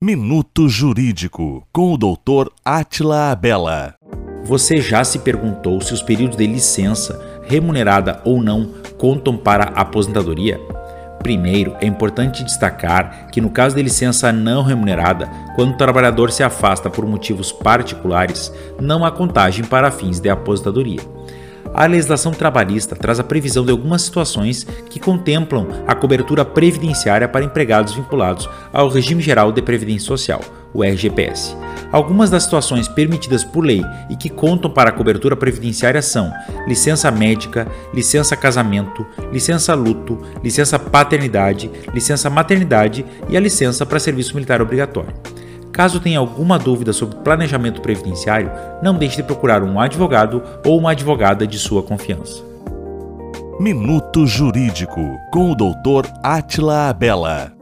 Minuto Jurídico com o Dr. Atila Abela. Você já se perguntou se os períodos de licença, remunerada ou não, contam para a aposentadoria? Primeiro, é importante destacar que no caso de licença não remunerada, quando o trabalhador se afasta por motivos particulares, não há contagem para fins de aposentadoria. A legislação trabalhista traz a previsão de algumas situações que contemplam a cobertura previdenciária para empregados vinculados ao Regime Geral de Previdência Social, o RGPS. Algumas das situações permitidas por lei e que contam para a cobertura previdenciária são licença médica, licença casamento, licença luto, licença paternidade, licença maternidade e a licença para serviço militar obrigatório. Caso tenha alguma dúvida sobre planejamento previdenciário, não deixe de procurar um advogado ou uma advogada de sua confiança. Minuto Jurídico com o Dr. Atila Abela.